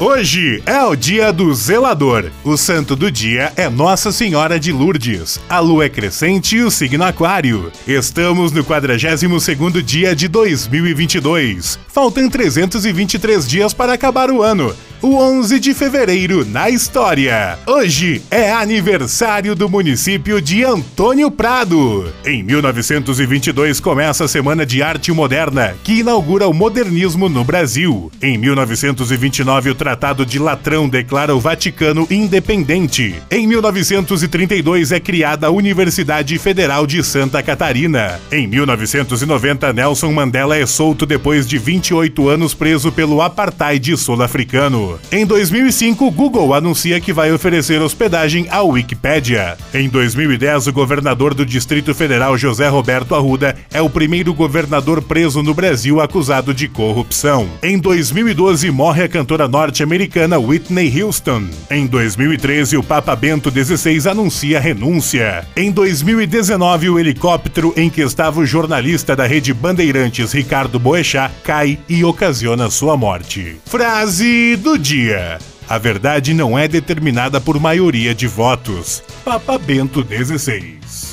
Hoje é o dia do zelador. O santo do dia é Nossa Senhora de Lourdes. A lua é crescente e o signo aquário. Estamos no 42º dia de 2022. Faltam 323 dias para acabar o ano o 11 de fevereiro na história. Hoje é aniversário do município de Antônio Prado. Em 1922 começa a Semana de Arte Moderna, que inaugura o modernismo no Brasil. Em 1929 o Tratado de Latrão declara o Vaticano independente. Em 1932 é criada a Universidade Federal de Santa Catarina. Em 1990 Nelson Mandela é solto depois de 28 anos preso pelo apartheid sul-africano. Em 2005, o Google anuncia que vai oferecer hospedagem à Wikipédia. Em 2010, o governador do Distrito Federal, José Roberto Arruda, é o primeiro governador preso no Brasil acusado de corrupção. Em 2012, morre a cantora norte-americana Whitney Houston. Em 2013, o Papa Bento XVI anuncia renúncia. Em 2019, o helicóptero em que estava o jornalista da rede Bandeirantes Ricardo Boechat cai e ocasiona sua morte. Frase do dia. A verdade não é determinada por maioria de votos. Papa Bento XVI.